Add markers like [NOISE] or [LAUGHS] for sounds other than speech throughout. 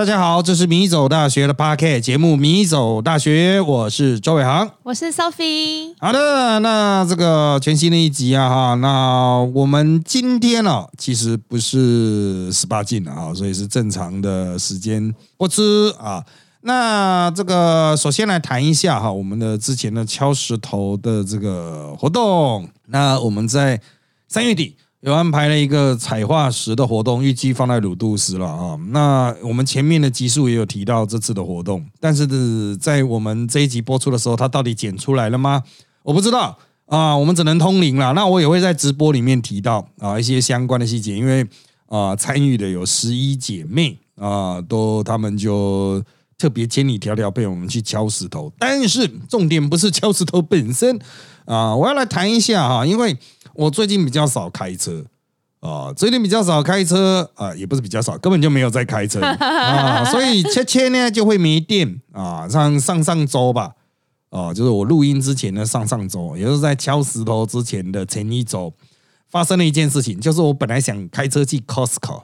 大家好，这是米走大学的 p a r k 节目《米走大学》，我是周伟航，我是 Sophie。好的，那这个全新的一集啊，哈，那我们今天呢，其实不是十八禁了啊，所以是正常的时间播出啊。那这个首先来谈一下哈，我们的之前的敲石头的这个活动。那我们在三月底。有安排了一个彩化石的活动，预计放在鲁杜斯了啊。那我们前面的集数也有提到这次的活动，但是在我们这一集播出的时候，它到底剪出来了吗？我不知道啊。我们只能通灵了。那我也会在直播里面提到啊一些相关的细节，因为啊参与的有十一姐妹啊，都他们就特别千里迢迢被我们去敲石头。但是重点不是敲石头本身啊，我要来谈一下哈，因为。我最近比较少开车啊，最近比较少开车啊，也不是比较少，根本就没有在开车 [LAUGHS] 啊，所以切切呢就会没电啊。上上上周吧，啊，就是我录音之前的上上周，也就是在敲石头之前的前一周，发生了一件事情，就是我本来想开车去 Costco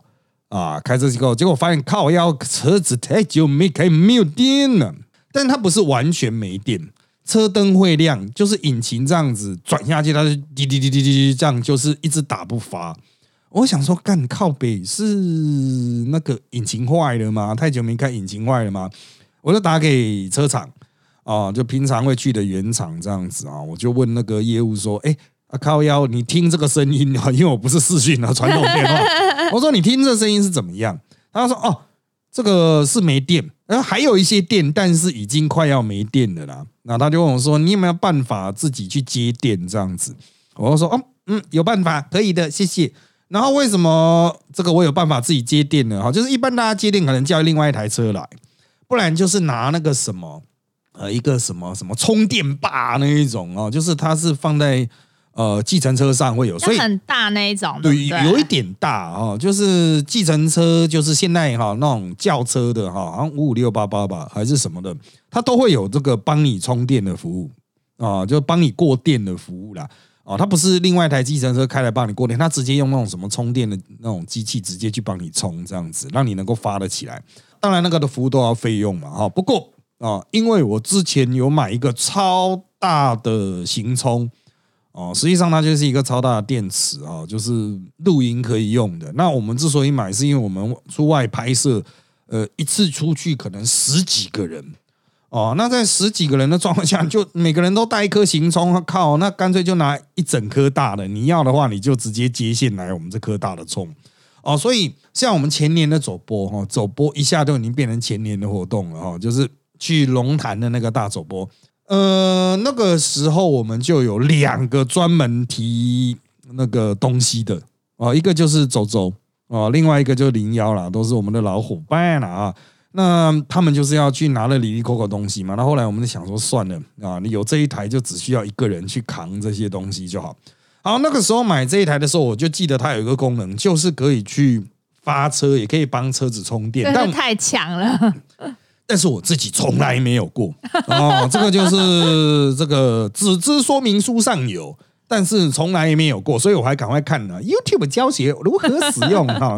啊，开车去 Costco，结果发现靠，要车子太久没开，没有电了，但它不是完全没电。车灯会亮，就是引擎这样子转下去，它就滴滴滴滴滴滴这样，就是一直打不发。我想说，干靠北是那个引擎坏了吗？太久没开，引擎坏了吗？我就打给车厂啊，就平常会去的原厂这样子啊，我就问那个业务说：“哎，啊靠腰，你听这个声音啊，[LAUGHS] 因为我不是视讯啊，传统电话。我说你听这声音是怎么样？他说：哦。”这个是没电，然后还有一些电，但是已经快要没电了啦。那他就问我说：“你有没有办法自己去接电？”这样子，我就说：“哦，嗯，有办法，可以的，谢谢。”然后为什么这个我有办法自己接电呢？哈，就是一般大家接电可能叫另外一台车来，不然就是拿那个什么呃一个什么什么充电霸那一种哦，就是它是放在。呃，计程车上会有，所以很大那一种，对，有一点大哦，就是计程车，就是现在哈那种轿车的哈，好像五五六八八吧，还是什么的，它都会有这个帮你充电的服务啊，就帮你过电的服务啦。哦，它不是另外一台计程车开来帮你过电，它直接用那种什么充电的那种机器直接去帮你充，这样子让你能够发得起来。当然，那个的服务都要费用嘛，哈。不过啊，因为我之前有买一个超大的行充。哦，实际上它就是一个超大的电池啊，就是露营可以用的。那我们之所以买，是因为我们出外拍摄，呃，一次出去可能十几个人哦。那在十几个人的状况下，就每个人都带一颗行充，靠，那干脆就拿一整颗大的。你要的话，你就直接接线来我们这颗大的充哦。所以像我们前年的走播哈，走播一下就已经变成前年的活动了哈，就是去龙潭的那个大走播。呃，那个时候我们就有两个专门提那个东西的哦，一个就是周周哦，另外一个就是零幺啦，都是我们的老伙伴了啊。那他们就是要去拿了里里扣扣东西嘛。那后来我们就想说，算了啊，你有这一台就只需要一个人去扛这些东西就好。好，那个时候买这一台的时候，我就记得它有一个功能，就是可以去发车，也可以帮车子充电，但太强了。但是我自己从来没有过哦，[LAUGHS] 这个就是这个只知说明书上有，但是从来也没有过，所以我还赶快看了 YouTube 教学如何使用 [LAUGHS] 哈，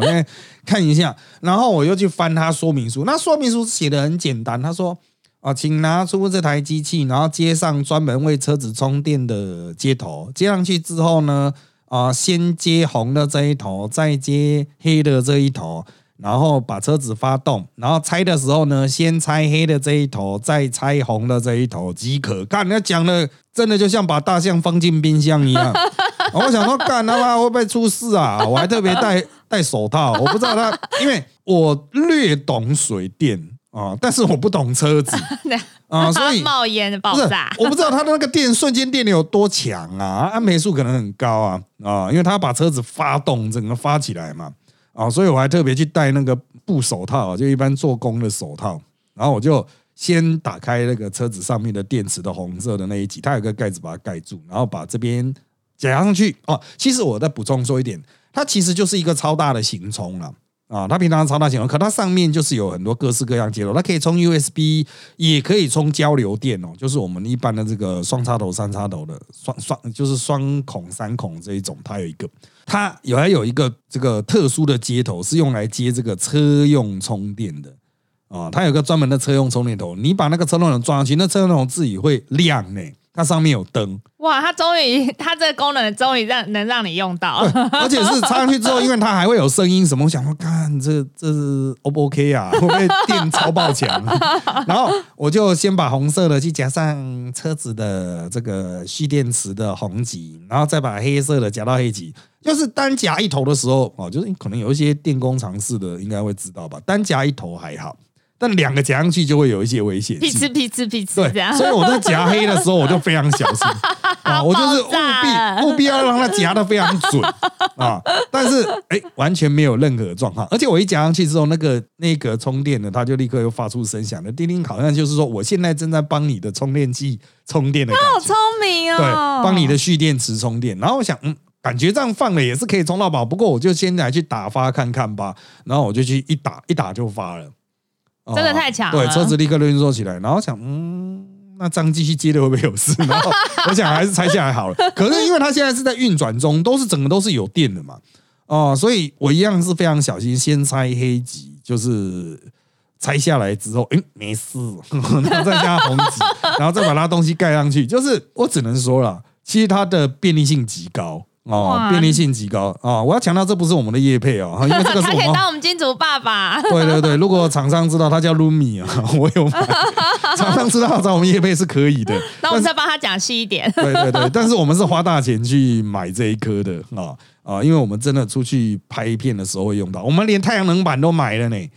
看一下，然后我又去翻它说明书，那说明书写的很简单，他说啊，请拿出这台机器，然后接上专门为车子充电的接头，接上去之后呢，啊，先接红的这一头，再接黑的这一头。然后把车子发动，然后拆的时候呢，先拆黑的这一头，再拆红的这一头即可。干，那讲的真的就像把大象放进冰箱一样。[LAUGHS] 我想说，干他妈会不会出事啊？我还特别戴戴手套，我不知道他，因为我略懂水电啊，但是我不懂车子 [LAUGHS] 啊，[LAUGHS] 所以冒烟爆炸，我不知道他的那个电瞬间电流有多强啊，安培数可能很高啊啊，因为他把车子发动，整个发起来嘛。啊，所以我还特别去戴那个布手套，就一般做工的手套。然后我就先打开那个车子上面的电池的红色的那一级，它有个盖子把它盖住，然后把这边夹上去。哦，其实我再补充说一点，它其实就是一个超大的行充了。啊它平常超大型，可它上面就是有很多各式各样接头，它可以充 USB，也可以充交流电哦，就是我们一般的这个双插头、三插头的双双，就是双孔、三孔这一种，它有一个，它有还有一个这个特殊的接头是用来接这个车用充电的啊，它有个专门的车用充电头，你把那个车用头装上去，那车用头自己会亮呢。它上面有灯，哇！它终于，它这个功能终于让能让你用到，而且是插上去之后，因为它还会有声音什么，我想说，看这这是 O 不 OK 啊？[LAUGHS] 会不会电超爆强？[LAUGHS] 然后我就先把红色的去夹上车子的这个蓄电池的红极，然后再把黑色的夹到黑极。就是单夹一头的时候哦，就是可能有一些电工尝试的应该会知道吧，单夹一头还好。但两个夹上去就会有一些危险，屁呲屁呲屁呲，对，所以我在夹黑的时候我就非常小心 [LAUGHS] 啊，我就是务必务必要让它夹的非常准啊。但是哎，完全没有任何状况，而且我一夹上去之后，那个那个充电的，它就立刻又发出声响的叮叮，好像就是说我现在正在帮你的充电器充电的感觉。好聪明哦！对，帮你的蓄电池充电。然后我想，嗯，感觉这样放了也是可以充到饱，不过我就先来去打发看看吧。然后我就去一打一打就发了。真的太强了，对，车子立刻运作起来，然后想，嗯，那张继续接的会不会有事？[LAUGHS] 然后我想还是拆下来好了。可是因为它现在是在运转中，都是整个都是有电的嘛，哦，所以我一样是非常小心，先拆黑极，就是拆下来之后，哎，没事，[LAUGHS] 然后再加红极，然后再把它东西盖上去，就是我只能说了，其实它的便利性极高。哦，便利性极高啊！我要强调，这不是我们的业配哦，[LAUGHS] 因为这个是他可以当我们金主爸爸。[LAUGHS] 对对对，如果厂商知道他叫 Lumi 啊，[LAUGHS] 我有厂商知道找我们业配是可以的。那我们再帮他讲细一点。对对对，但是我们是花大钱去买这一颗的啊啊，因为我们真的出去拍片的时候会用到，我们连太阳能板都买了呢。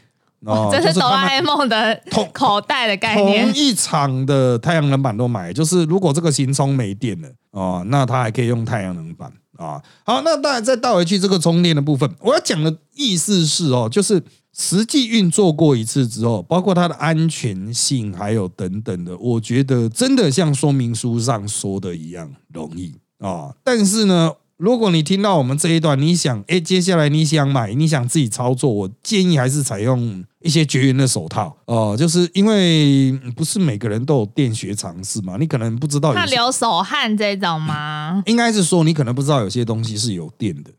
哦，这是哆啦 A 梦的口袋的概念。同一场的太阳能板都买，就是如果这个行充没电了哦，那它还可以用太阳能板。啊，好，那当然再倒回去这个充电的部分，我要讲的意思是哦，就是实际运作过一次之后，包括它的安全性，还有等等的，我觉得真的像说明书上说的一样容易啊，但是呢。如果你听到我们这一段，你想，哎，接下来你想买，你想自己操作，我建议还是采用一些绝缘的手套哦，就是因为不是每个人都有电学常识嘛，你可能不知道。怕流手汗这种吗？[LAUGHS] 应该是说你可能不知道有些东西是有电的，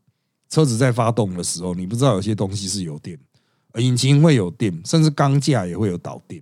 车子在发动的时候，你不知道有些东西是有电，引擎会有电，甚至钢架也会有导电。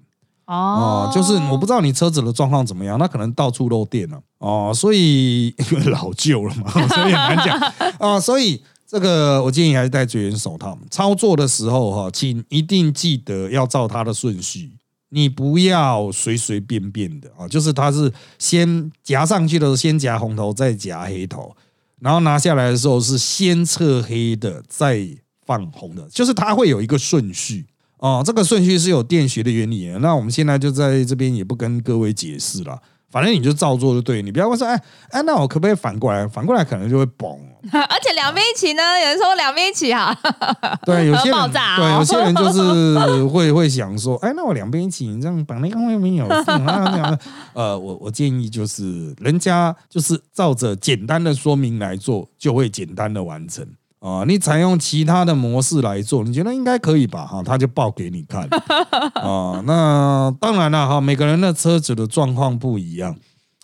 哦，就是我不知道你车子的状况怎么样，那可能到处漏电了哦，所以因为老旧了嘛，[LAUGHS] 所以很难讲啊。所以这个我建议还是戴绝缘手套。操作的时候哈，请一定记得要照它的顺序，你不要随随便便的啊。就是它是先夹上去的时候，先夹红头，再夹黑头，然后拿下来的时候是先测黑的，再放红的，就是它会有一个顺序。哦，这个顺序是有电学的原理。那我们现在就在这边也不跟各位解释了，反正你就照做就对。你不要问说，哎哎，那我可不可以反过来？反过来可能就会崩。[LAUGHS] 而且两边一起呢？有人说两边一起哈。[LAUGHS] 对，有些人 [LAUGHS] 对有些人就是会会想说，哎，那我两边一起，你这样绑那个外面有呃，我我建议就是，人家就是照着简单的说明来做，就会简单的完成。啊，你采用其他的模式来做，你觉得应该可以吧？哈，他就报给你看。[LAUGHS] 啊，那当然了，哈，每个人的车子的状况不一样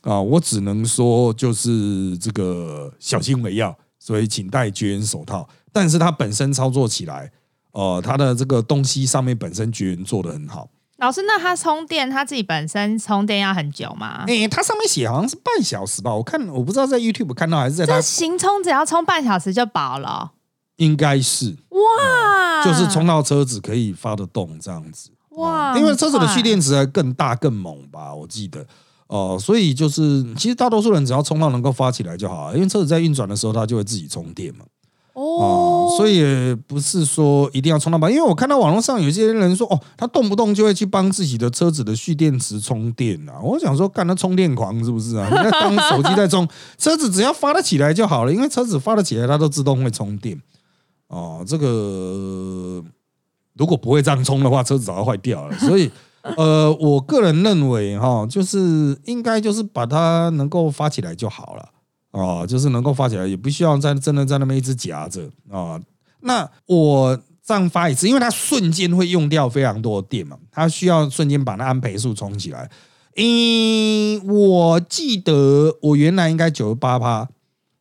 啊，我只能说就是这个小心为要，所以请戴绝缘手套。但是它本身操作起来，呃，它的这个东西上面本身绝缘做的很好。老师，那它充电，它自己本身充电要很久吗？哎，它上面写好像是半小时吧？我看我不知道在 YouTube 看到还是在它行充，只要充半小时就饱了。应该是哇，就是充到车子可以发得动这样子哇，因为车子的蓄电池还更大更猛吧？我记得哦，所以就是其实大多数人只要充到能够发起来就好，因为车子在运转的时候它就会自己充电嘛。哦，所以不是说一定要充到饱，因为我看到网络上有些人说，哦，他动不动就会去帮自己的车子的蓄电池充电啊。我想说，干他充电狂是不是啊？[LAUGHS] 那当手机在充，车子只要发得起来就好了，因为车子发得起来，它都自动会充电。哦，这个如果不会这样充的话，车子早就坏掉了。所以，[LAUGHS] 呃，我个人认为哈，就是应该就是把它能够发起来就好了。哦，就是能够发起来，也不需要在真的在那边一直夹着啊。那我这样发一次，因为它瞬间会用掉非常多的电嘛，它需要瞬间把那安培数充起来。嗯，我记得我原来应该九十八趴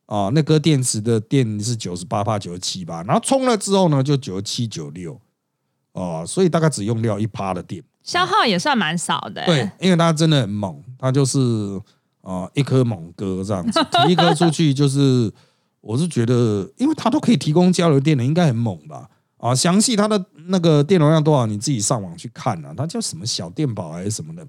啊，那颗电池的电是九十八趴九十七趴，然后充了之后呢，就九十七九六哦，所以大概只用掉一趴的电，消耗也算蛮少的。对，因为它真的很猛，它就是啊一颗猛哥这样子，提一颗出去就是，我是觉得，因为它都可以提供交流电的，应该很猛吧？啊，详细它的那个电容量多少，你自己上网去看啊，它叫什么小电宝还是什么的。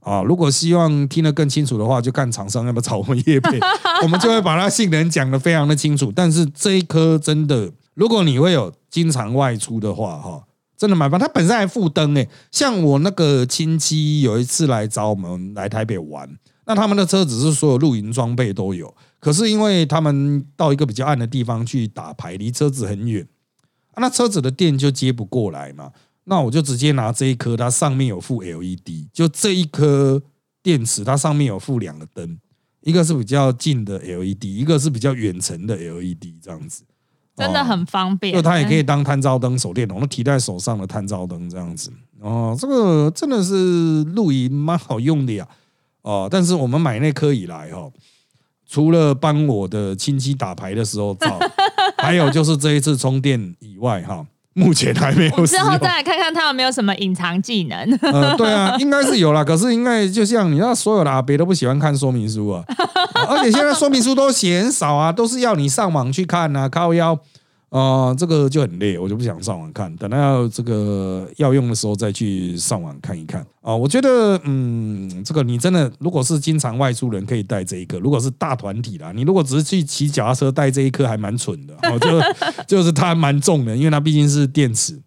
啊，如果希望听得更清楚的话，就看厂商要不要找我们叶配，我们就会把它性能讲得非常的清楚。但是这一颗真的，如果你会有经常外出的话，哈，真的蛮棒。它本身还附灯诶，像我那个亲戚有一次来找我们来台北玩，那他们的车子是所有露营装备都有，可是因为他们到一个比较暗的地方去打牌，离车子很远，那车子的电就接不过来嘛。那我就直接拿这一颗，它上面有附 LED，就这一颗电池，它上面有附两个灯，一个是比较近的 LED，一个是比较远程的 LED，这样子真的很方便。就它也可以当探照灯、手电筒，那提在手上的探照灯这样子。哦，这个真的是露营蛮好用的呀。哦，但是我们买那颗以来哈，除了帮我的亲戚打牌的时候照，[LAUGHS] 还有就是这一次充电以外哈。目前还没有。之后再来看看他有没有什么隐藏技能。呃，对啊，应该是有啦。可是应该就像你知道，所有的阿伯都不喜欢看说明书啊，[LAUGHS] 而且现在说明书都写很少啊，都是要你上网去看啊，靠腰。啊，这个就很累，我就不想上网看，等到这个要用的时候再去上网看一看啊。我觉得，嗯，这个你真的如果是经常外出人，可以带这一个；如果是大团体啦，你如果只是去骑脚踏车带这一颗，还蛮蠢的。[LAUGHS] 哦，就就是它蛮重的，因为它毕竟是电池。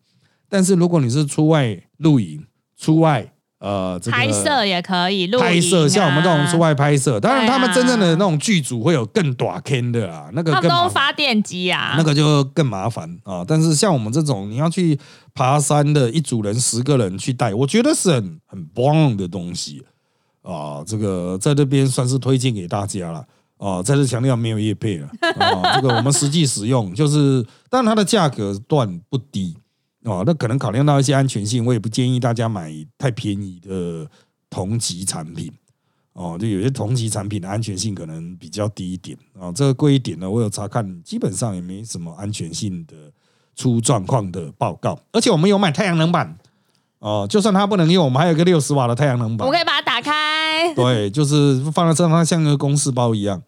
但是如果你是出外露营、出外。呃，拍摄也可以，拍摄像我们这种出外拍摄，当然他们真正的那种剧组会有更短 K 的啊，那个更都发电机啊，那个就更麻烦。啊。但是像我们这种你要去爬山的一组人十个人去带，我觉得是很很棒的东西啊。这个在这边算是推荐给大家了啊。再次强调没有叶配了啊，这个我们实际使用就是，但它的价格段不低。哦，那可能考量到一些安全性，我也不建议大家买太便宜的同级产品。哦，就有些同级产品的安全性可能比较低一点啊。这个贵一点呢，我有查看，基本上也没什么安全性的出状况的报告。而且我们有买太阳能板哦，就算它不能用，我们还有一个六十瓦的太阳能板，我可以把它打开。对，就是放在车上，像个公式包一样。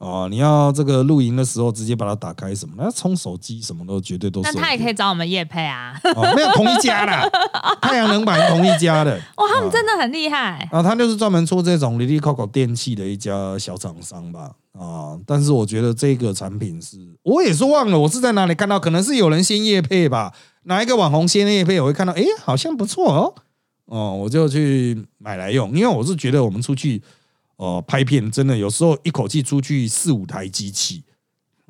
哦，你要这个露营的时候直接把它打开什么？那充手机什么都绝对都是。那他也可以找我们叶配啊。哦，没有同一家的，[LAUGHS] 太阳能板同一家的。哇，他们真的很厉害。啊，他就是专门出这种 Lily Coco 电器的一家小厂商吧。啊，但是我觉得这个产品是，我也是忘了我是在哪里看到，可能是有人先叶配吧。哪一个网红先叶配，我会看到，哎，好像不错哦。哦，我就去买来用，因为我是觉得我们出去。哦，拍片真的有时候一口气出去四五台机器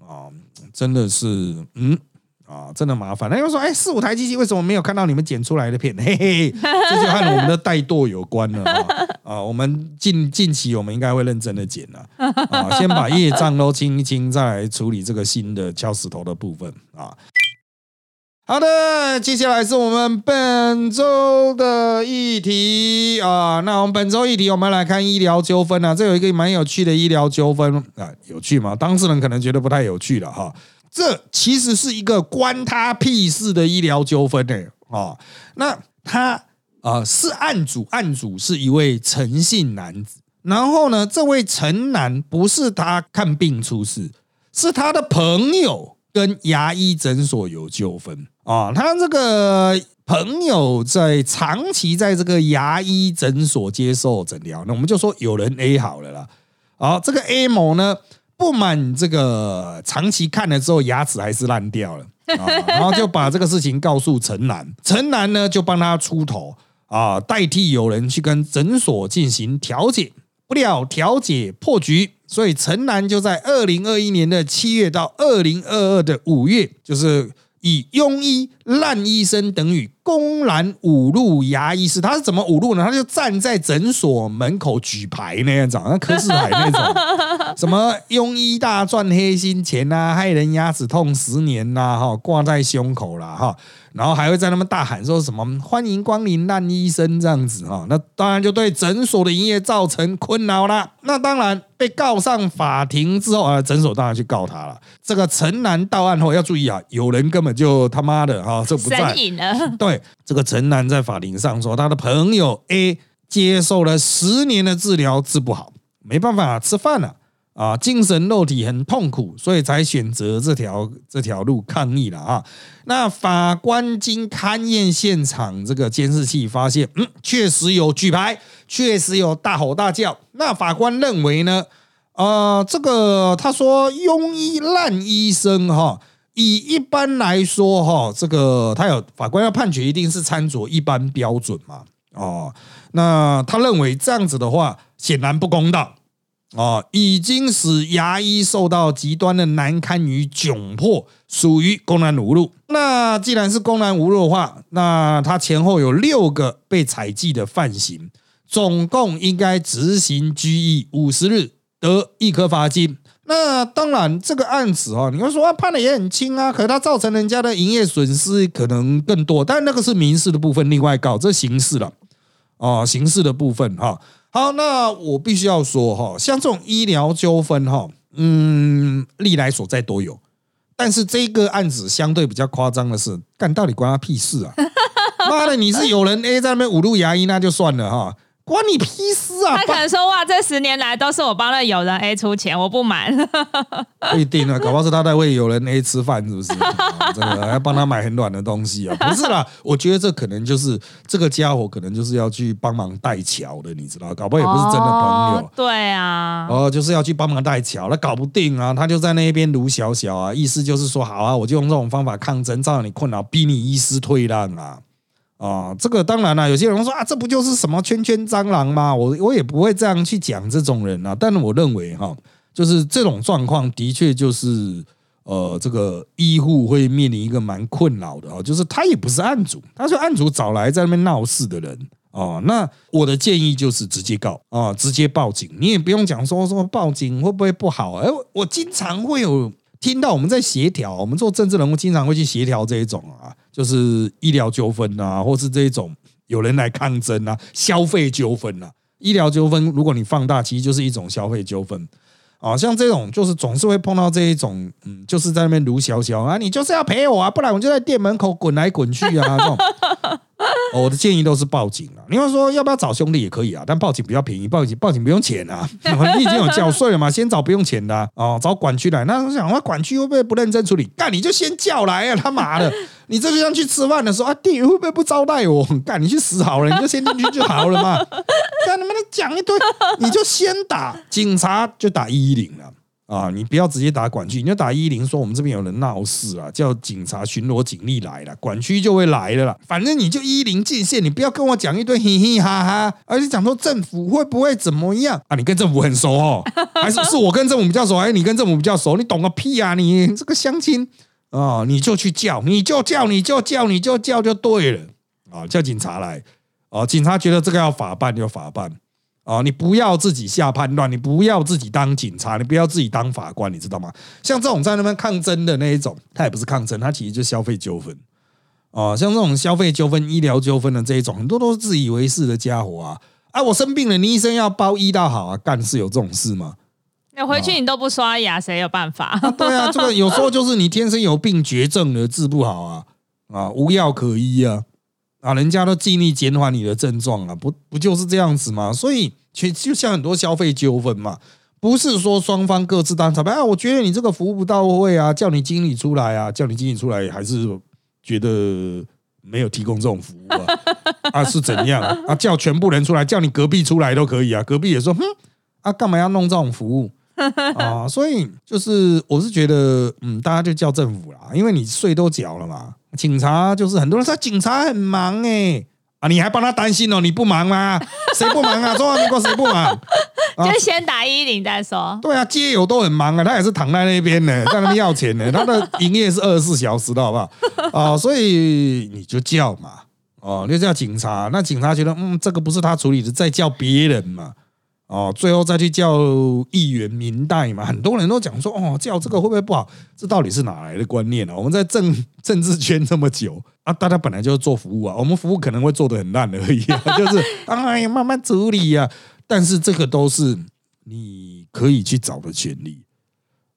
啊，真的是嗯啊，真的麻烦。那又说，哎，四五台机器为什么没有看到你们剪出来的片？[LAUGHS] 嘿嘿，这就和我们的怠惰有关了啊。我们近近期我们应该会认真的剪了啊，先把业障都清一清，再来处理这个新的敲石头的部分啊。好的，接下来是我们本周的议题啊。那我们本周议题，我们来看医疗纠纷啊。这有一个蛮有趣的医疗纠纷啊，有趣吗？当事人可能觉得不太有趣了哈。这其实是一个关他屁事的医疗纠纷呢啊。那他啊是案主，案主是一位陈姓男子。然后呢，这位陈男不是他看病出事，是他的朋友跟牙医诊所有纠纷。啊，他这个朋友在长期在这个牙医诊所接受诊疗，那我们就说有人 A 好了啦。好，这个 A 某呢不满这个长期看了之后牙齿还是烂掉了啊，[LAUGHS] 然后就把这个事情告诉陈楠，陈楠呢就帮他出头啊，代替有人去跟诊所进行调解，不料调解破局，所以陈楠就在二零二一年的七月到二零二二的五月，就是。以庸医、烂医生等于公然侮辱牙医师，他是怎么侮辱呢？他就站在诊所门口举牌那样，长那柯世海那种，[LAUGHS] 什么庸医大赚黑心钱啊，害人牙齿痛十年呐，哈，挂在胸口了哈。然后还会在那边大喊说什么“欢迎光临烂医生”这样子哈，那当然就对诊所的营业造成困扰啦。那当然被告上法庭之后啊，诊所当然去告他了。这个陈南到案后要注意啊，有人根本就他妈的哈，这不在。了。[LAUGHS] 对，这个陈楠在法庭上说，他的朋友 A 接受了十年的治疗治不好，没办法吃饭了啊，啊精神肉体很痛苦，所以才选择这条这条路抗议了啊。那法官经勘验现场这个监视器，发现嗯，确实有举牌，确实有大吼大叫。那法官认为呢？呃，这个他说庸医烂医生哈，以一般来说哈，这个他有法官要判决，一定是参照一般标准嘛。哦，那他认为这样子的话，显然不公道哦，已经使牙医受到极端的难堪与窘迫，属于公然侮辱。那既然是公然侮辱的话，那他前后有六个被采记的犯行，总共应该执行拘役五十日。得一颗罚金，那当然这个案子哦，你会说判的也很轻啊，可是它造成人家的营业损失可能更多，但那个是民事的部分，另外告这刑事了哦，刑事的部分哈。好，那我必须要说哈，像这种医疗纠纷哈，嗯，历来所在都有，但是这个案子相对比较夸张的是，干到底关他屁事啊？[LAUGHS] 妈的，你是有人 A 在那边侮辱牙医，那就算了哈。关你屁事啊！他可能说：“哇，这十年来都是我帮了友人 A 出钱，我不满。[LAUGHS] ”不一定啊，搞不好是他在为友人 A 吃饭，是不是？真的 [LAUGHS] 要帮他买很软的东西啊？[LAUGHS] 不是啦，我觉得这可能就是这个家伙，可能就是要去帮忙带桥的，你知道？搞不好也不是真的朋友。对啊，哦，就是要去帮忙带桥，那搞不定啊，他就在那边卢小小啊，意思就是说，好啊，我就用这种方法抗争，造成你困扰，逼你医师退让啊。啊，这个当然了，有些人说啊，这不就是什么圈圈蟑螂吗？我我也不会这样去讲这种人啊。但是我认为哈，就是这种状况的确就是呃，这个医护会面临一个蛮困扰的啊。就是他也不是案主，他是案主找来在那边闹事的人哦。那我的建议就是直接告啊，直接报警，你也不用讲说说报警会不会不好？哎，我经常会有。听到我们在协调，我们做政治人物经常会去协调这一种啊，就是医疗纠纷啊，或是这种有人来抗争啊，消费纠纷啊，医疗纠纷，如果你放大，其实就是一种消费纠纷啊。像这种就是总是会碰到这一种，嗯，就是在那边卢小小啊，你就是要陪我啊，不然我就在店门口滚来滚去啊，这种。我的建议都是报警啊！你要说要不要找兄弟也可以啊，但报警比较便宜，报警报警不用钱啊，[LAUGHS] 你已经有缴税了嘛，先找不用钱的哦，找管区来。那我想，那管区会不会不认真处理？干你就先叫来啊，他妈的！你这就像去吃饭的时候啊，店员会不会不招待我？干你去死好了，你就先进去就好了嘛。干你们讲一堆，你就先打警察，就打一一零了。啊，你不要直接打管区，你就打一零，说我们这边有人闹事啊，叫警察巡逻警力来了，管区就会来了啦。反正你就一零进线，你不要跟我讲一堆嘻嘻哈哈，而且讲说政府会不会怎么样啊？你跟政府很熟哦，[LAUGHS] 还是是我跟政府比较熟，还是你跟政府比较熟？你懂个屁啊！你这个相亲啊，你就去叫，你就叫，你就叫，你就叫就对了啊！叫警察来啊，警察觉得这个要法办就法办。啊，你不要自己下判断，你不要自己当警察，你不要自己当法官，你知道吗？像这种在那边抗争的那一种，他也不是抗争，他其实就消费纠纷。哦，像这种消费纠纷、医疗纠纷的这一种，很多都是自以为是的家伙啊！啊，我生病了，你医生要包医到好啊，干是有这种事吗？那回去你都不刷牙，谁有办法？对啊，这个有时候就是你天生有病、绝症了，治不好啊，啊，无药可医啊，啊，人家都尽力减缓你的症状啊，不不就是这样子吗？所以。其实就像很多消费纠纷嘛，不是说双方各自当裁判啊，我觉得你这个服务不到位啊，叫你经理出来啊，叫你经理出来，还是觉得没有提供这种服务啊？[LAUGHS] 啊是怎样啊？叫全部人出来，叫你隔壁出来都可以啊，隔壁也说，哼，啊干嘛要弄这种服务啊？[LAUGHS] 所以就是我是觉得，嗯，大家就叫政府啦，因为你税都缴了嘛，警察就是很多人说警察很忙哎。啊！你还帮他担心哦？你不忙吗？[LAUGHS] 谁不忙啊？中华民国谁不忙？就先打一零再说。对啊，街友都很忙啊，他也是躺在那边呢，在那边要钱呢。他的营业是二十四小时的，好不好？啊，所以你就叫嘛，哦，你就叫警察。那警察觉得，嗯，这个不是他处理的，再叫别人嘛。哦，最后再去叫议员民代嘛，很多人都讲说，哦，叫这个会不会不好？这到底是哪来的观念呢？我们在政政治圈这么久啊，大家本来就是做服务啊，我们服务可能会做的很烂而已，啊 [LAUGHS] 就是哎呀慢慢处理呀。但是这个都是你可以去找的权利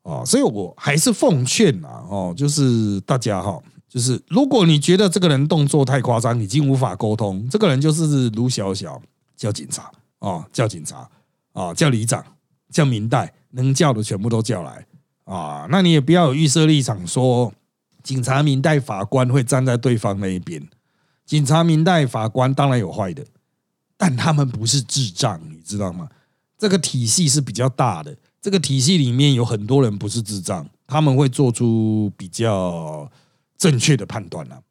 啊，所以我还是奉劝啊，哦，就是大家哈，就是如果你觉得这个人动作太夸张，已经无法沟通，这个人就是卢小小叫警察哦，叫警察啊，叫里长，叫明代，能叫的全部都叫来啊。那你也不要有预设立场，说警察、明代、法官会站在对方那一边。警察、明代、法官当然有坏的，但他们不是智障，你知道吗？这个体系是比较大的，这个体系里面有很多人不是智障，他们会做出比较正确的判断啊。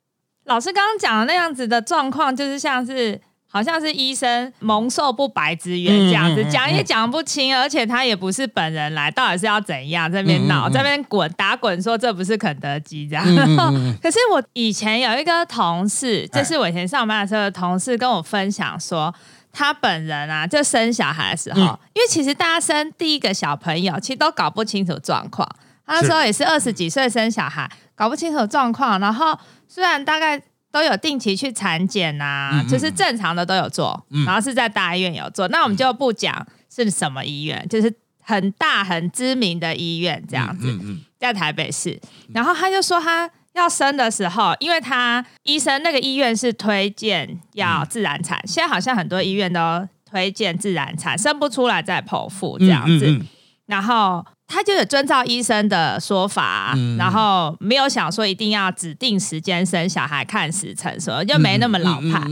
老师刚刚讲的那样子的状况，就是像是好像是医生蒙受不白之冤这样子，嗯嗯嗯讲也讲不清，而且他也不是本人来，到底是要怎样在那边闹，嗯嗯嗯在那边滚打滚，说这不是肯德基这样。[LAUGHS] 可是我以前有一个同事，哎就是我以前上班的时候的同事跟我分享说，他本人啊，就生小孩的时候，嗯因为其实大家生第一个小朋友，其实都搞不清楚状况。他那时候也是二十几岁生小孩，搞不清楚状况。然后虽然大概都有定期去产检呐、嗯嗯就是正常的都有做，嗯。然后是在大医院有做。那我们就不讲是什么医院，就是很大很知名的医院这样子。在台北市，然后他就说他要生的时候，因为他医生那个医院是推荐要自然产，现在好像很多医院都推荐自然产，生不出来再剖腹这样子，然后。他就有遵照医生的说法，嗯。然后没有想说一定要指定时间生小孩看时辰什么，就没那么老派。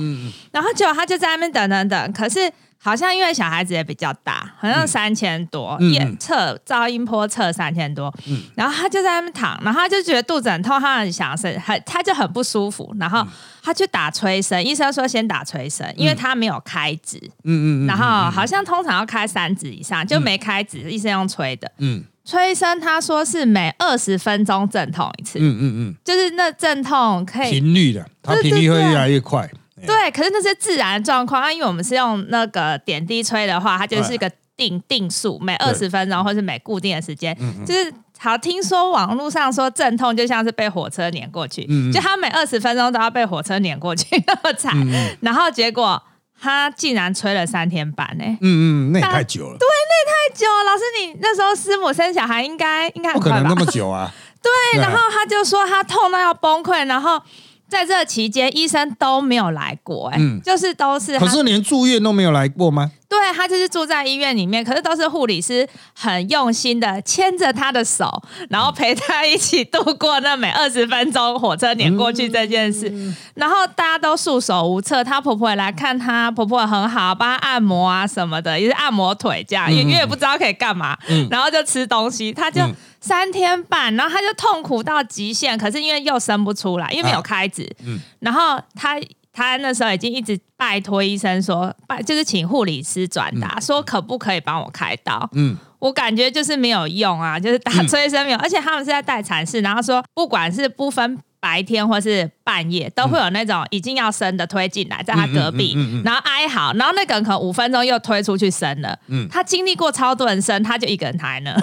然后结果他就在那边等等等，可是好像因为小孩子也比较大，好像三千多，嗯也测噪音波测三千多，嗯。然后他就在那边躺，然后他就觉得肚子很痛，他很想生，很他就很不舒服，然后他去打催生，医生说先打催生，因为他没有开指，嗯嗯嗯，然后好像通常要开三指以上，就没开指，医生用吹的。嗯催生他说是每二十分钟阵痛一次，嗯嗯嗯。就是那阵痛可嗯，以频率的，它频率会越来越快。哎对，可是那是自然状况啊，因为我们是用那个点滴吹的话，它就是一个定定数，每二十分钟或是每固定的时间，嗯就是好听说网络上说阵痛就像是被火车碾过去，嗯嗯。就他每二十分钟都要被火车碾过去那么惨，然后结果他竟然吹了三天半呢、嗯嗯，那也太久了，对，那也太久了，老师，你那时候师母生小孩应该应该不可能那？么久啊。[LAUGHS] 对，然后他就说他痛到要崩溃，然后在这期间医生都没有来过、哎、嗯就是都是可是连住院都没有来过吗？对他就是住在医院里面，可是都是护理师很用心的牵着他的手，然后陪他一起度过那每二十分钟火车碾过去这件事。然后大家都束手无策，她婆婆也来看她，婆婆很好，帮她按摩啊什么的，也是按摩腿这样，因为因为也不知道可以干嘛，嗯。然后就吃东西，她就嗯。三天半，然后她就痛苦到极限，可是因为又生不出来，因为没有开指，嗯。然后她她那时候已经一直拜托医生说，拜就是请护理师转达，说可不可以帮我开刀。嗯。我感觉就是没有用啊，就是打催生没有，而且他们是在待产室，然后说不管是不分白天或是半夜，都会有那种已经要生的推进来，在他隔壁，嗯嗯嗯嗯嗯然后哀嚎，然后那个人可能五分钟又推出去生了。嗯他经历过超多人生，他就一个人抬呢。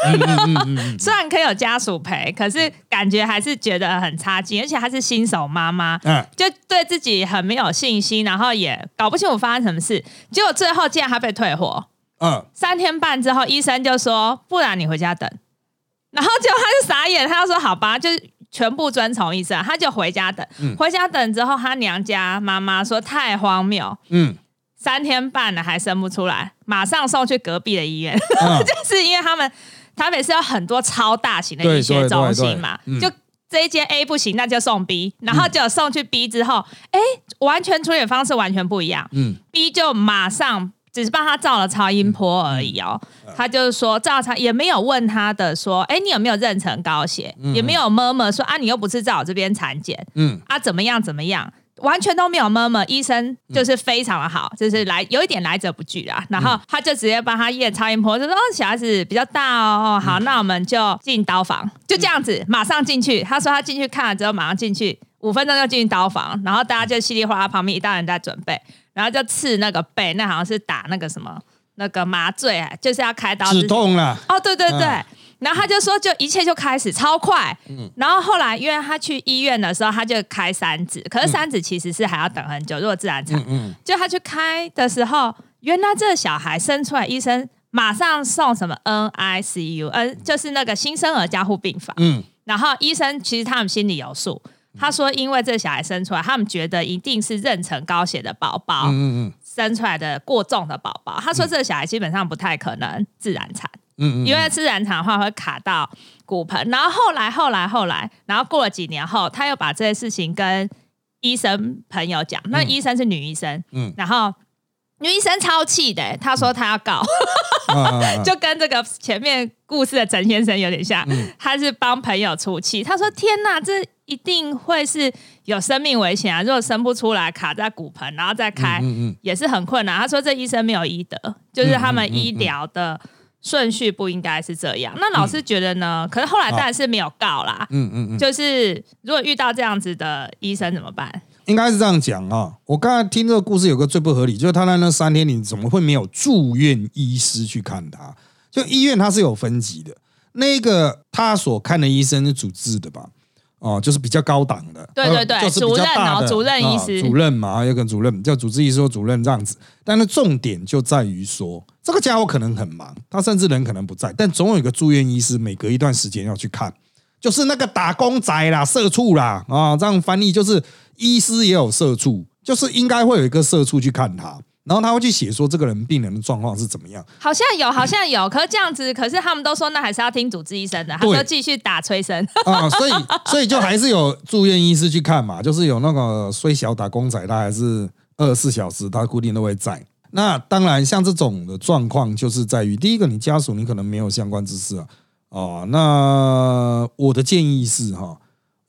[LAUGHS] 虽然可以有家属陪，可是感觉还是觉得很差劲，而且她是新手妈妈，嗯，就对自己很没有信心，然后也搞不清楚发生什么事，结果最后竟然她被退货。嗯三天半之后，医生就说：“不然你回家等。”然后结果他就傻眼，他就说：“好吧，就是全部遵从医生。”他就回家等。嗯回家等之后，他娘家妈妈说：“太荒谬，嗯三天半了还生不出来，马上送去隔壁的医院。”嗯，[LAUGHS] 就是因为他们台北是有很多超大型的对医学中心嘛，就这一间 A 不行，那就送 B，然后就送去 B 之后，哎、完全处理方式完全不一样。嗯 B 就马上只是帮他照了超音波而已哦，嗯他就是说照超也没有问他的说，哎，你有没有妊娠高血，也没有摸摸说啊，你又不是在我这边产检。嗯。啊，怎么样怎么样。完全都没有摸摸，医生就是非常的好，就是来有一点来者不拒啦。然后他就直接帮他验超音波，就说哦小孩子比较大哦，哦好，那我们就进刀房，就这样子马上进去。他说他进去看了之后马上进去，五分钟就进刀房，然后大家就稀里哗啦，旁边一大人在准备，然后就刺那个背，那好像是打那个什么那个麻醉，啊，就是要开刀之止痛了。哦，对对对。嗯然后他就说，就一切就开始超快。然后后来，因为他去医院的时候，他就开三指，可是三指其实是还要等很久，如果自然产。嗯就他去开的时候，原来这个小孩生出来，医生马上送什么 NICU，呃，就是那个新生儿加护病房。嗯然后医生其实他们心里有数，他说，因为这小孩生出来，他们觉得一定是妊娠高血的宝宝嗯嗯生出来的过重的宝宝。他说，这个小孩基本上不太可能自然产，嗯嗯，因为自然产的话会卡到骨盆。然后后来后来后来，然后过了几年后，他又把这些事情跟医生朋友讲，那医生是女医生，嗯然后。女医生超气的、她说她要告，[LAUGHS] 就跟这个前面故事的陈先生有点像，嗯他是帮朋友出气。他说：“天哪，这一定会是有生命危险啊！如果生不出来，卡在骨盆，然后再开，嗯嗯也是很困难。”他说：“这医生没有医德，就是他们医疗的顺序不应该是这样。”那老师觉得呢？可是后来当然是没有告啦。嗯嗯嗯，就是如果遇到这样子的医生怎么办？应该是这样讲啊。我刚才听这个故事有个最不合理，就是他在那三天，里怎么会没有住院医师去看他？就医院它是有分级的，那个他所看的医生是主治的吧？哦，就是比较高档的，对对对呃就是比较大的主任哦主任医师啊主任嘛，有个主任叫主治医师或主任这样子。但是重点就在于说，这个家伙可能很忙，他甚至人可能不在，但总有一个住院医师，每隔一段时间要去看。就是那个打工仔啦、社畜啦啊，这样翻译就是医师也有社畜，就是应该会有一个社畜去看他，然后他会去写说这个人病人的状况是怎么样。好像有，好像有，可是这样子，可是他们都说那还是要听主治医生的。他对说继续打催生，[LAUGHS] 啊，所以所以就还是有住院医师去看嘛，就是有那个虽小打工仔，他还是二十四小时，他固定都会在。那当然，像这种的状况，就是在于第一个，你家属你可能没有相关知识啊，哦，那我的建议是哈，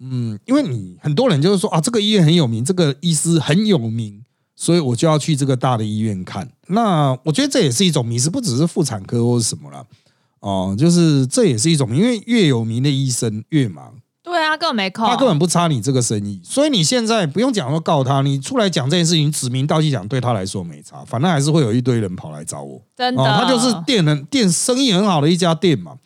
嗯，因为你很多人就是说啊，这个医院很有名，这个医师很有名，所以我就要去这个大的医院看。那我觉得这也是一种迷失，不只是妇产科或是什么啦，哦，就是这也是一种，因为越有名的医生越忙，对啊，根本没空，他根本不差你这个生意，所以你现在不用讲说告他，你出来讲这件事情，指名道姓讲，对他来说没差，反正还是会有一堆人跑来找我。真的，哦，他就是店人店生意很好的一家店嘛。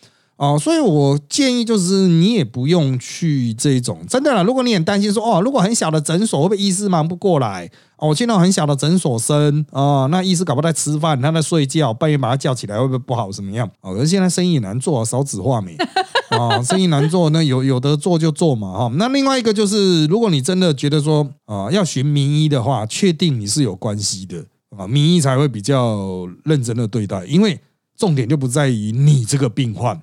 哦，所以我建议就是你也不用去这种真的啦。如果你很担心说哦，如果很小的诊所会不会医师忙不过来？哦，我去那种很小的诊所生啊、那医师搞不好在吃饭，他在睡觉，半夜把他叫起来会不会不好？怎么样？哦，可是现在生意也难做，少子化没啊，[LAUGHS] 生意难做，那有有的做就做嘛哈、那另外一个就是，如果你真的觉得说啊、要寻名医的话，确定你是有关系的啊，名医才会比较认真的对待，因为重点就不在于你这个病患。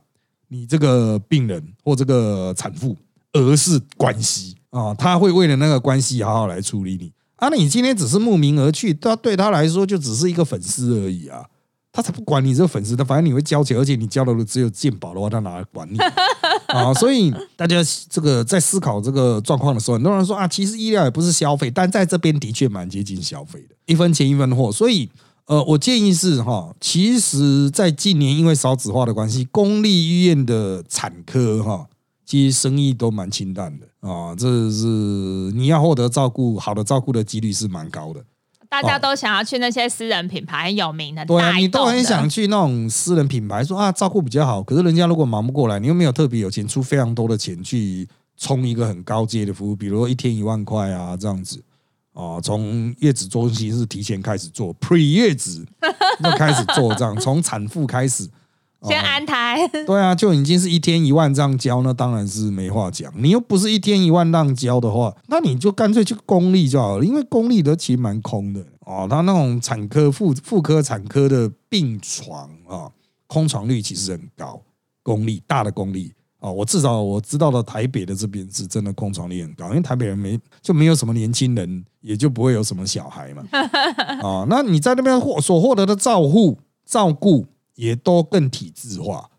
你这个病人或这个产妇，而是关系啊，他会为了那个关系好好来处理你啊。那你今天只是慕名而去，他对他来说就只是一个粉丝而已啊，他才不管你这个粉丝的，反正你会交钱，而且你交的只有健保的话，他哪来管你 [LAUGHS] 啊？所以大家这个在思考这个状况的时候，很多人说啊，其实医疗也不是消费，但在这边的确蛮接近消费的，一分钱一分货，所以。呃，我建议是哈，其实，在近年因为少子化的关系，公立医院的产科哈，其实生意都蛮清淡的啊。这是你要获得照顾，好的照顾的几率是蛮高的。大家都想要去那些私人品牌很有名的，对啊，你都很想去那种私人品牌，说啊照顾比较好，可是人家如果忙不过来，你又没有特别有钱出非常多的钱去冲一个很高阶的服务，比如说一天一万块啊这样子。哦，从月子中心是提前开始做 pre 月子就开始做这样，从产妇开始，哦先安胎，对啊，就已经是一天一万这样交，那当然是没话讲。你又不是一天一万这样交的话，那你就干脆去公立就好了，因为公立的其实蛮空的哦。他那种产科妇妇科产科的病床啊，空床率其实很高，公立大的公立。哦，我至少我知道的台北的这边是真的空床率很高，因为台北人没就没有什么年轻人，也就不会有什么小孩嘛。[LAUGHS] 啊，那你在那边获所获得的照护照顾也都更体制化，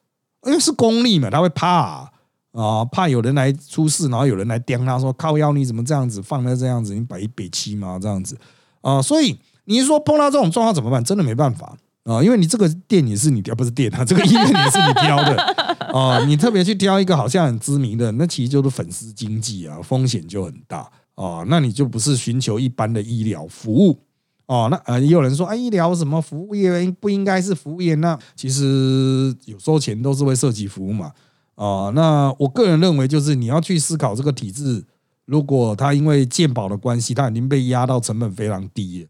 因为是公立嘛，他会怕啊，怕有人来出事，然后有人来刁他说靠腰你怎么这样子放在这样子，你摆一北七嘛？这样子啊，所以你说碰到这种状况怎么办？真的没办法啊，因为你这个店也是你挑，不是店啊，这个医院也是你挑的啊，[LAUGHS] 你特别去挑一个好像很知名的，那其实就是粉丝经济啊，风险就很大啊，那你就不是寻求一般的医疗服务。哦，那呃，也有人说，啊，医疗什么服务业不应该是服务业？那其实有收钱都是会涉及服务嘛。啊、那我个人认为，就是你要去思考这个体制，如果它因为健保的关系，它已经被压到成本非常低了，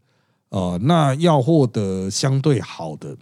呃，那要获得相对好的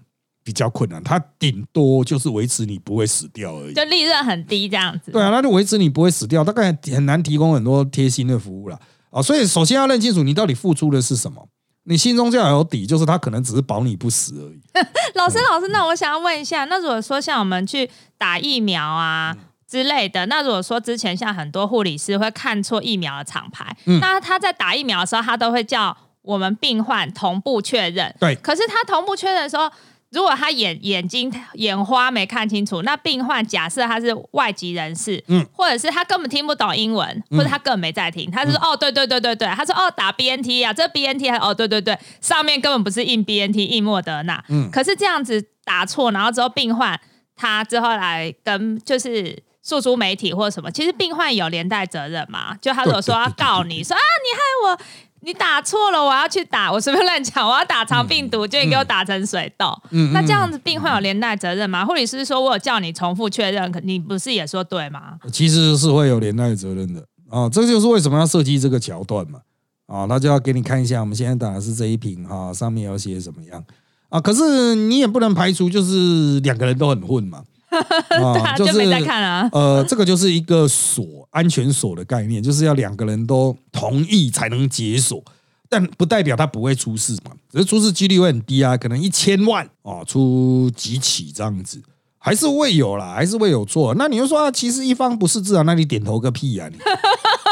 比较困难，它顶多就是维持你不会死掉而已。就利润很低这样子。对啊，那就维持你不会死掉，大概很难提供很多贴心的服务了啊。所以首先要认清楚你到底付出的是什么，你心中就要有底，就是他可能只是保你不死而已。[LAUGHS] 老师，老师，那我想要问一下，那如果说像我们去打疫苗啊之类的，那如果说之前像很多护理师会看错疫苗的厂牌，那他在打疫苗的时候，他都会叫我们病患同步确认。对，可是他同步确认的时候。如果他眼眼睛眼花没看清楚，那病患假设他是外籍人士，嗯，或者是他根本听不懂英文，或者他根本没在听，他就说哦，对对对对对，他说哦打 BNT 啊，这 BNT 还哦对对对，上面根本不是印 BNT 印莫德纳，嗯，可是这样子打错，然后之后病患他之后来跟就是诉诸媒体或者什么，其实病患有连带责任嘛？就他如果说要告你说啊，你害我。你打错了，我要去打，我随便乱讲，我要打肠病毒，就你给我打成水痘，那这样子病患有连带责任吗？护理师说我有叫你重复确认，你不是也说对吗？其实是会有连带责任的啊，这就是为什么要设计这个桥段嘛啊，那就要给你看一下，我们现在打的是这一瓶哈，上面要写怎么样啊？可是你也不能排除就是两个人都很混嘛。[LAUGHS] 啊，就没在看啊。呃，这个就是一个锁安全锁的概念，就是要两个人都同意才能解锁，但不代表他不会出事嘛，只是出事几率会很低啊，可能一千万啊出几起这样子。还是会有啦，还是会有错。那你又说啊，其实一方不是自然，那你点头个屁呀你！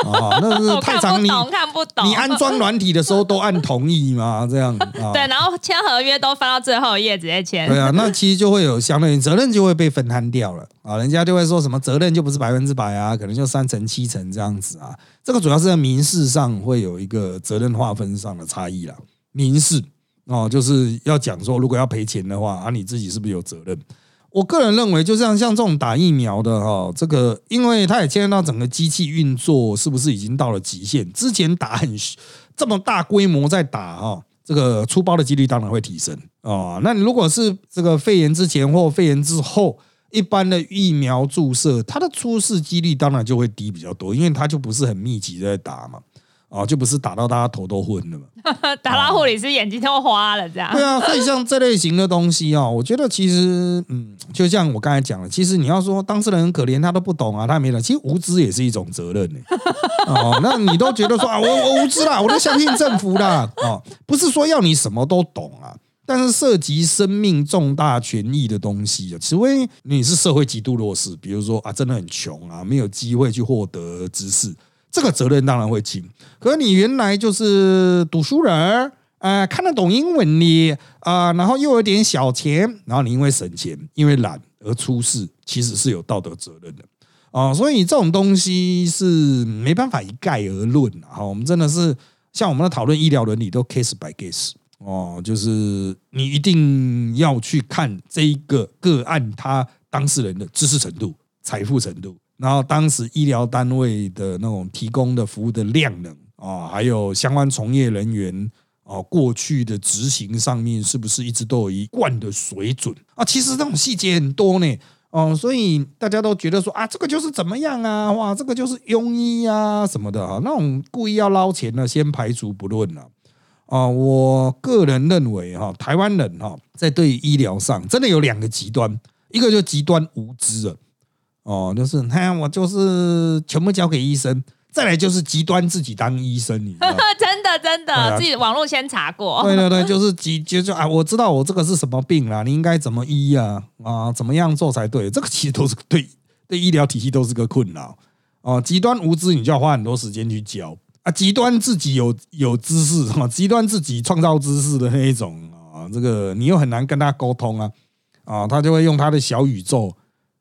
啊，[LAUGHS] 那是太长，你看不懂。你安装软体的时候都按同意吗？[LAUGHS] 这样对，然后签合约都翻到最后一页直接签。对啊，那其实就会有相对责任就会被分摊掉了啊，人家就会说什么责任就不是百分之百啊，可能就三成七成这样子啊。这个主要是在民事上会有一个责任划分上的差异啦。民事哦，就是要讲说，如果要赔钱的话啊，你自己是不是有责任？我个人认为，就像像这种打疫苗的哈，这个因为它也牵涉到整个机器运作是不是已经到了极限。之前打很这么大规模在打哈，这个出包的几率当然会提升啊。那你如果是这个肺炎之前或肺炎之后，一般的疫苗注射，它的出事几率当然就会低比较多，因为它就不是很密集在打嘛。哦，就不是打到大家头都昏了嘛，[LAUGHS] 打到护理师眼睛都花了这样。对啊，所以像这类型的东西啊，我觉得其实，嗯，就像我刚才讲的，其实你要说当事人很可怜，他都不懂啊，他没了。其实无知也是一种责任呢。[LAUGHS] 哦，那你都觉得说啊，我我无知啦，我都相信政府啦。哦，不是说要你什么都懂啊，但是涉及生命重大权益的东西啊，除非你是社会极度弱势，比如说啊，真的很穷啊，没有机会去获得知识。这个责任当然会轻，可你原来就是读书人，呃，看得懂英文的啊，然后又有点小钱，然后你因为省钱、因为懒而出事，其实是有道德责任的啊。所以这种东西是没办法一概而论啊。我们真的是像我们的讨论医疗伦理，都 case by case 哦，就是你一定要去看这一个个案，他当事人的知识程度、财富程度。然后当时医疗单位的那种提供的服务的量能啊，还有相关从业人员啊，过去的执行上面是不是一直都有一贯的水准啊？其实这种细节很多呢，哦，所以大家都觉得说啊，这个就是怎么样啊，哇，这个就是庸医啊什么的啊，那种故意要捞钱的，先排除不论了啊。我个人认为哈，台湾人哈，在对医疗上真的有两个极端，一个就极端无知啊。哦，就是他，我就是全部交给医生，再来就是极端自己当医生，你知道 [LAUGHS] 真的真的，自己网络先查过。对对对，[LAUGHS] 就是极就就啊，我知道我这个是什么病啦，你应该怎么医啊？啊，怎么样做才对？这个其实都是对对医疗体系都是个困扰。哦，极端无知，你就要花很多时间去教啊。极端自己有有知识，哈，极端自己创造知识的那一种啊，这个你又很难跟他沟通啊。啊，他就会用他的小宇宙。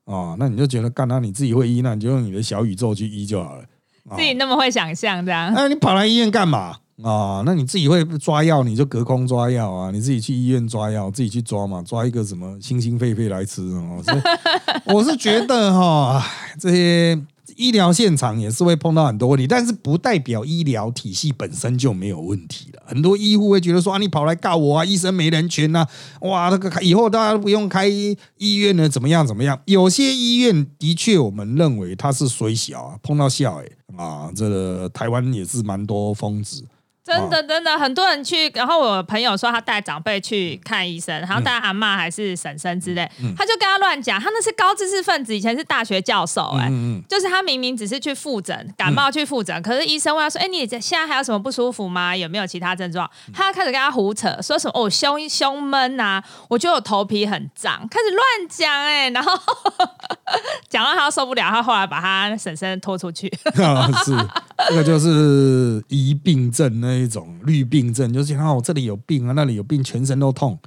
哦，那你就觉得干那你自己会医，那你就用你的小宇宙去医就好了。[LAUGHS] 自己那么会想象这样？那你跑来医院干嘛啊？那你自己会抓药，你就隔空抓药啊！你自己去医院抓药，自己去抓嘛，抓一个什么心心肺肺来吃哦。[LAUGHS] 我是觉得哈，这些。医疗现场也是会碰到很多问题，但是不代表医疗体系本身就没有问题了。很多医护会觉得说啊，你跑来告我啊，医生没人权呐，哇，那个以后大家都不用开医院了，怎么样怎么样？有些医院的确，我们认为它是虽小啊，碰到笑哎啊，这个台湾也是蛮多疯子真的真的，很多人去，然后我朋友说他带长辈去看医生，然后带阿妈还是婶婶之类，他就跟他乱讲，他那是高知识分子，以前是大学教授，哎，嗯嗯就是他明明只是去复诊，感冒去复诊，可是医生问他说：“哎、你这现在还有什么不舒服吗？有没有其他症状？”他开始跟他胡扯，说什么哦胸胸闷啊，我觉得我头皮很胀，开始乱讲哎、然后 [LAUGHS] 讲到他受不了，他后来把他婶婶拖出去。啊，[LAUGHS] 是这个就是疑病症那一种绿病症，就是啊我这里有病啊，那里有病，全身都痛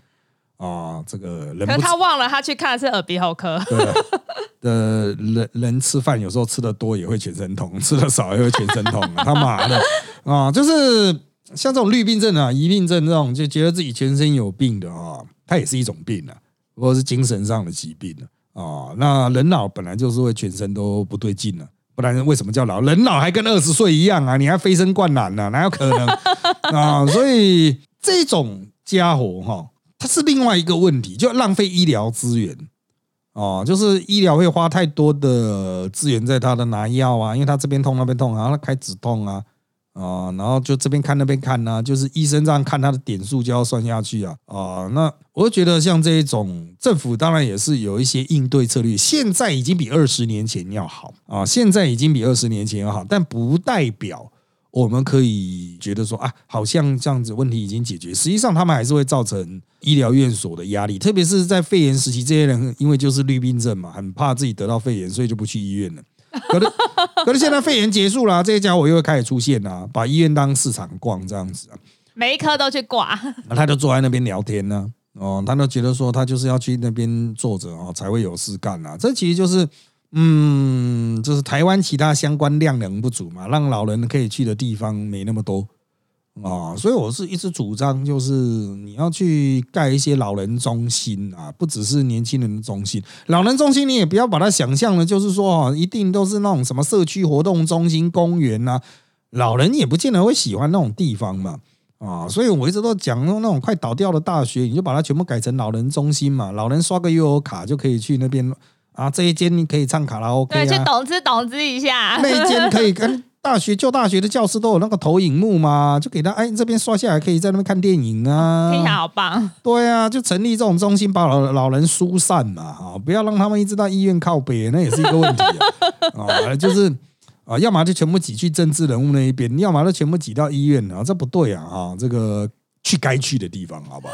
啊，这个人不可是他忘了他去看的是耳鼻喉科。对的人人吃饭有时候吃的多也会全身痛，[LAUGHS] 吃的少也会全身痛啊，他妈的啊，就是像这种绿病症啊、疑病症这种，就觉得自己全身有病的啊，它也是一种病啊，或者是精神上的疾病啊。啊，那人老本来就是会全身都不对劲了、不然为什么叫老？人老还跟二十岁一样啊？你还飞升灌篮呢、哪有可能 [LAUGHS] 啊？所以这种家伙哈、它是另外一个问题，就浪费医疗资源。哦，就是医疗会花太多的资源在他的拿药啊，因为他这边痛那边痛，然后他开止痛啊，啊、然后就这边看那边看啊，就是医生这样看他的点数就要算下去啊，啊、那我就觉得像这一种政府当然也是有一些应对策略，现在已经比二十年前要好啊，现在已经比二十年前要好，但不代表。我们可以觉得说啊，好像这样子问题已经解决，实际上他们还是会造成医疗院所的压力，特别是在肺炎时期，这些人因为就是绿病症嘛，很怕自己得到肺炎，所以就不去医院了。[LAUGHS] 可是，可是现在肺炎结束了、这些家伙又会开始出现啊，把医院当市场逛这样子啊，每一科都去挂，那 [LAUGHS] 他就坐在那边聊天呢、哦，他都觉得说他就是要去那边坐着哦，才会有事干啊。这其实就是，嗯，就是台湾其他相关量能不足嘛，让老人可以去的地方没那么多啊、所以我是一直主张，就是你要去盖一些老人中心啊，不只是年轻人的中心，老人中心你也不要把它想象的，就是说哦，一定都是那种什么社区活动中心、公园啊，老人也不见得会喜欢那种地方嘛。啊，所以我一直都讲那种快倒掉的大学，你就把它全部改成老人中心嘛，老人刷个悠游卡就可以去那边啊，这一间你可以唱卡拉 OK 对，去啊，懂之懂之一下。那一间可以跟大学旧大学的教室都有那个投影幕嘛，就给他哎这边刷下来可以在那边看电影啊，听起来好棒，对啊，就成立这种中心，把老老人疏散嘛，啊，不要让他们一直到医院靠北，那也是一个问题啊，啊，[LAUGHS] 就是啊，要么就全部挤去政治人物那一边，要么就全部挤到医院啊，这不对啊，啊，这个去该去的地方，好不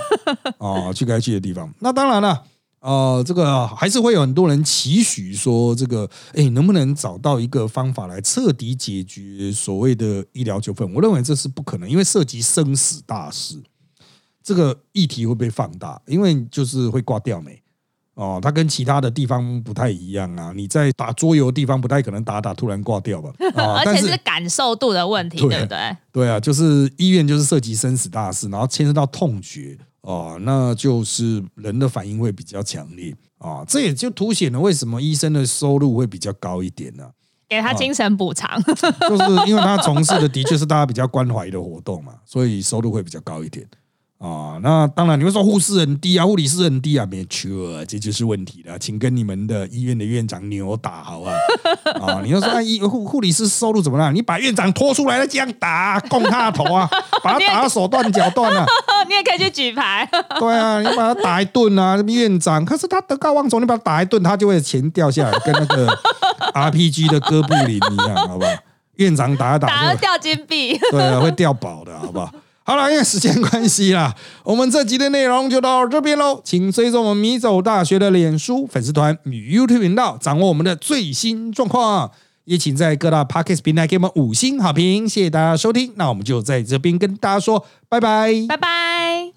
好？啊，去该去的地方。那当然了。呃，这个还是会有很多人期许说，这个哎，能不能找到一个方法来彻底解决所谓的医疗纠纷？我认为这是不可能，因为涉及生死大事。这个议题会被放大，因为就是会挂掉没哦，它跟其他的地方不太一样啊。你在打桌游的地方不太可能打打突然挂掉吧？[LAUGHS] 啊，而且是感受度的问题，对对不对？对啊，就是医院就是涉及生死大事，然后牵涉到痛觉哦，那就是人的反应会比较强烈。啊，这也就凸显了为什么医生的收入会比较高一点呢、给他精神补偿，就是因为他从事的的确是大家比较关怀的活动嘛，所以收入会比较高一点啊。那当然你会说护士很低啊，护理师很低啊，没错，这就是问题了，请跟你们的医院的院长扭打好啊 [LAUGHS] 啊！你要说啊，医护护理师收入怎么样？你把院长拖出来了，这样打，供他的头啊，[LAUGHS] 把他打到手断脚断啊！[LAUGHS] 你也可以去举牌。对啊，你把他打一顿啊，院长。可是他德高望重，你把他打一顿，他就会钱掉下来，跟那个 RPG 的哥布林一样，好不好？院长打一打就打了掉金币，对啊，会掉宝的，好不好？好了，因为时间关系啦，[LAUGHS] 我们这集的内容就到这边喽。请追踪我们米走大学的脸书粉丝团与 YouTube 频道，掌握我们的最新状况。也请在各大 Podcast 平台给我们五星好评，谢谢大家收听。那我们就在这边跟大家说拜拜。拜拜。